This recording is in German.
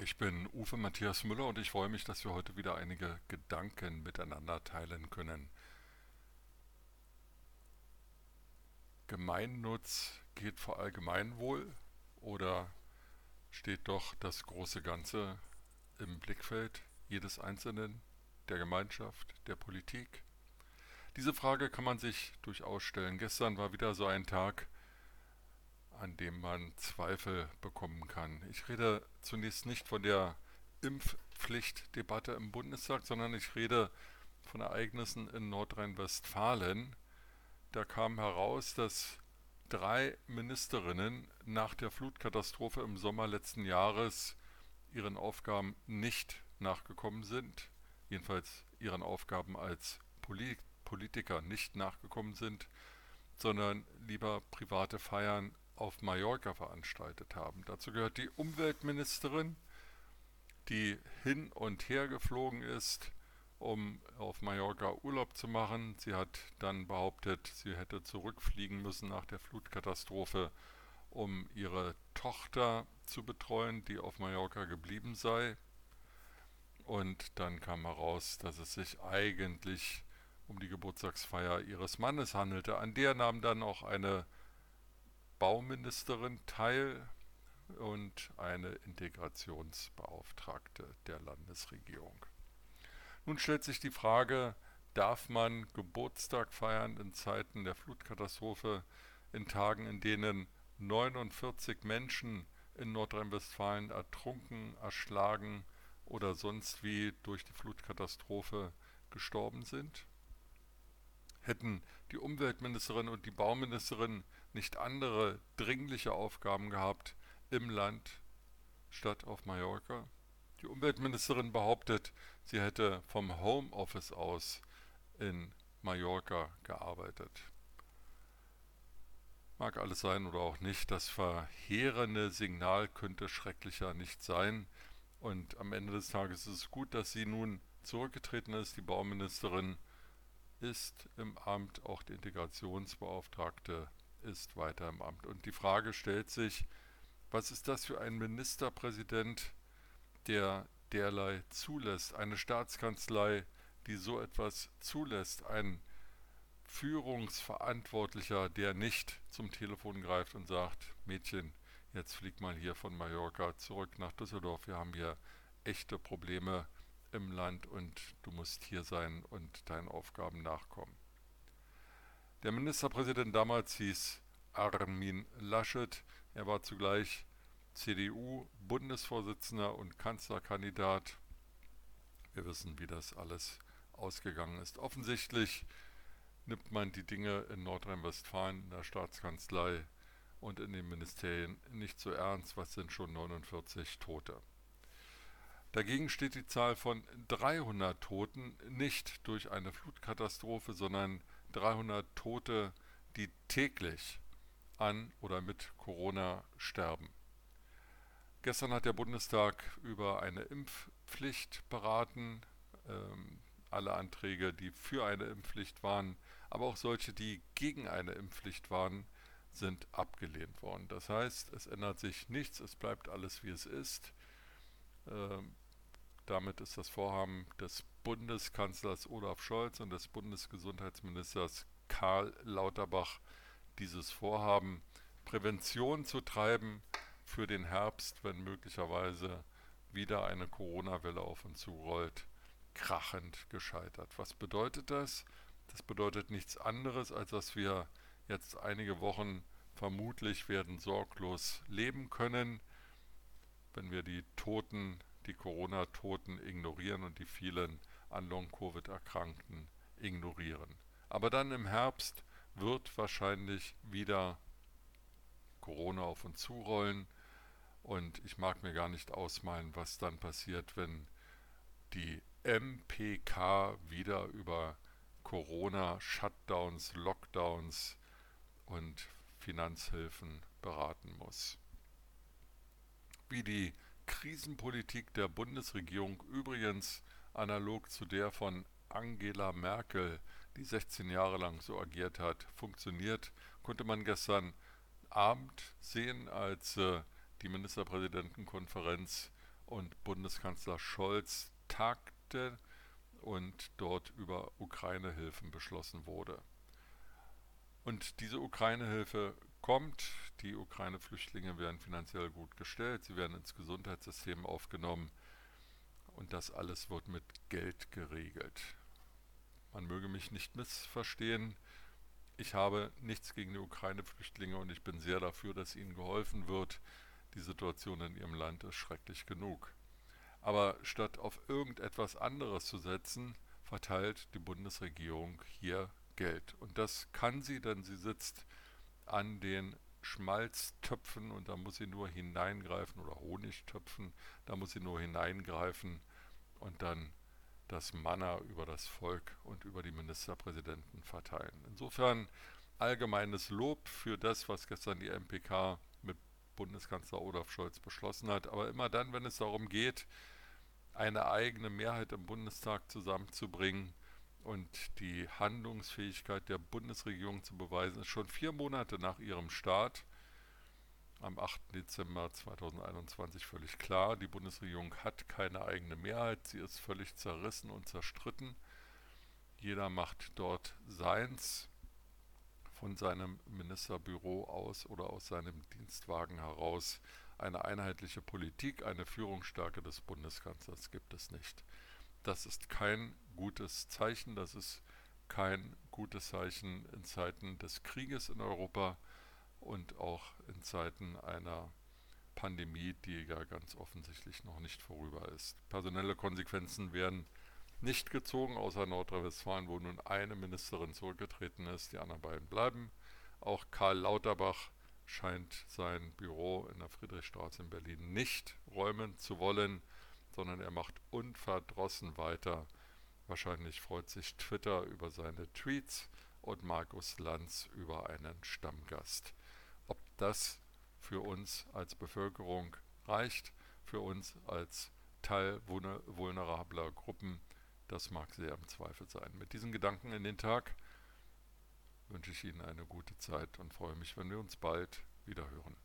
ich bin Uwe Matthias Müller und ich freue mich, dass wir heute wieder einige Gedanken miteinander teilen können. Gemeinnutz geht vor Allgemeinwohl oder steht doch das große Ganze im Blickfeld jedes Einzelnen, der Gemeinschaft, der Politik? Diese Frage kann man sich durchaus stellen. Gestern war wieder so ein Tag, an dem man Zweifel bekommen kann. Ich rede zunächst nicht von der Impfpflichtdebatte im Bundestag, sondern ich rede von Ereignissen in Nordrhein-Westfalen. Da kam heraus, dass drei Ministerinnen nach der Flutkatastrophe im Sommer letzten Jahres ihren Aufgaben nicht nachgekommen sind, jedenfalls ihren Aufgaben als Politiker nicht nachgekommen sind, sondern lieber private Feiern auf Mallorca veranstaltet haben. Dazu gehört die Umweltministerin, die hin und her geflogen ist, um auf Mallorca Urlaub zu machen. Sie hat dann behauptet, sie hätte zurückfliegen müssen nach der Flutkatastrophe, um ihre Tochter zu betreuen, die auf Mallorca geblieben sei. Und dann kam heraus, dass es sich eigentlich um die Geburtstagsfeier ihres Mannes handelte. An der nahm dann auch eine Bauministerin teil und eine Integrationsbeauftragte der Landesregierung. Nun stellt sich die Frage, darf man Geburtstag feiern in Zeiten der Flutkatastrophe, in Tagen, in denen 49 Menschen in Nordrhein-Westfalen ertrunken, erschlagen oder sonst wie durch die Flutkatastrophe gestorben sind? Hätten die Umweltministerin und die Bauministerin nicht andere dringliche Aufgaben gehabt im Land statt auf Mallorca? Die Umweltministerin behauptet, sie hätte vom Homeoffice aus in Mallorca gearbeitet. Mag alles sein oder auch nicht, das verheerende Signal könnte schrecklicher nicht sein. Und am Ende des Tages ist es gut, dass sie nun zurückgetreten ist, die Bauministerin ist im Amt, auch die Integrationsbeauftragte ist weiter im Amt. Und die Frage stellt sich, was ist das für ein Ministerpräsident, der derlei zulässt, eine Staatskanzlei, die so etwas zulässt, ein Führungsverantwortlicher, der nicht zum Telefon greift und sagt, Mädchen, jetzt flieg mal hier von Mallorca zurück nach Düsseldorf, wir haben hier echte Probleme im Land und du musst hier sein und deinen Aufgaben nachkommen. Der Ministerpräsident damals hieß Armin Laschet. Er war zugleich CDU-Bundesvorsitzender und Kanzlerkandidat. Wir wissen, wie das alles ausgegangen ist. Offensichtlich nimmt man die Dinge in Nordrhein-Westfalen, in der Staatskanzlei und in den Ministerien nicht so ernst. Was sind schon 49 Tote? Dagegen steht die Zahl von 300 Toten nicht durch eine Flutkatastrophe, sondern 300 Tote, die täglich an oder mit Corona sterben. Gestern hat der Bundestag über eine Impfpflicht beraten. Ähm, alle Anträge, die für eine Impfpflicht waren, aber auch solche, die gegen eine Impfpflicht waren, sind abgelehnt worden. Das heißt, es ändert sich nichts, es bleibt alles wie es ist. Ähm, damit ist das Vorhaben des Bundeskanzlers Olaf Scholz und des Bundesgesundheitsministers Karl Lauterbach, dieses Vorhaben, Prävention zu treiben für den Herbst, wenn möglicherweise wieder eine Corona-Welle auf uns zurollt, krachend gescheitert. Was bedeutet das? Das bedeutet nichts anderes, als dass wir jetzt einige Wochen vermutlich werden sorglos leben können, wenn wir die Toten, die Corona-Toten ignorieren und die vielen an Long-Covid-Erkrankten ignorieren. Aber dann im Herbst wird wahrscheinlich wieder Corona auf uns zurollen und ich mag mir gar nicht ausmalen, was dann passiert, wenn die MPK wieder über Corona, Shutdowns, Lockdowns und Finanzhilfen beraten muss. Wie die Krisenpolitik der Bundesregierung übrigens analog zu der von Angela Merkel, die 16 Jahre lang so agiert hat, funktioniert, konnte man gestern Abend sehen, als äh, die Ministerpräsidentenkonferenz und Bundeskanzler Scholz tagte und dort über Ukraine-Hilfen beschlossen wurde. Und diese Ukraine-Hilfe kommt. Die Ukraine-Flüchtlinge werden finanziell gut gestellt, sie werden ins Gesundheitssystem aufgenommen und das alles wird mit Geld geregelt. Man möge mich nicht missverstehen. Ich habe nichts gegen die Ukraine-Flüchtlinge und ich bin sehr dafür, dass ihnen geholfen wird. Die Situation in ihrem Land ist schrecklich genug. Aber statt auf irgendetwas anderes zu setzen, verteilt die Bundesregierung hier Geld. Und das kann sie, denn sie sitzt an den Schmalztöpfen und da muss sie nur hineingreifen oder Honigtöpfen, da muss sie nur hineingreifen und dann das Manna über das Volk und über die Ministerpräsidenten verteilen. Insofern allgemeines Lob für das, was gestern die MPK mit Bundeskanzler Olaf Scholz beschlossen hat. Aber immer dann, wenn es darum geht, eine eigene Mehrheit im Bundestag zusammenzubringen und die Handlungsfähigkeit der Bundesregierung zu beweisen, ist schon vier Monate nach ihrem Start am 8. Dezember 2021 völlig klar. Die Bundesregierung hat keine eigene Mehrheit, sie ist völlig zerrissen und zerstritten. Jeder macht dort seins von seinem Ministerbüro aus oder aus seinem Dienstwagen heraus. Eine einheitliche Politik, eine Führungsstärke des Bundeskanzlers gibt es nicht. Das ist kein gutes Zeichen, das ist kein gutes Zeichen in Zeiten des Krieges in Europa und auch in Zeiten einer Pandemie, die ja ganz offensichtlich noch nicht vorüber ist. Personelle Konsequenzen werden nicht gezogen, außer Nordrhein-Westfalen, wo nun eine Ministerin zurückgetreten ist, die anderen beiden bleiben. Auch Karl Lauterbach scheint sein Büro in der Friedrichstraße in Berlin nicht räumen zu wollen, sondern er macht unverdrossen weiter. Wahrscheinlich freut sich Twitter über seine Tweets und Markus Lanz über einen Stammgast. Ob das für uns als Bevölkerung reicht, für uns als Teil vulnerabler Gruppen, das mag sehr im Zweifel sein. Mit diesen Gedanken in den Tag wünsche ich Ihnen eine gute Zeit und freue mich, wenn wir uns bald wieder hören.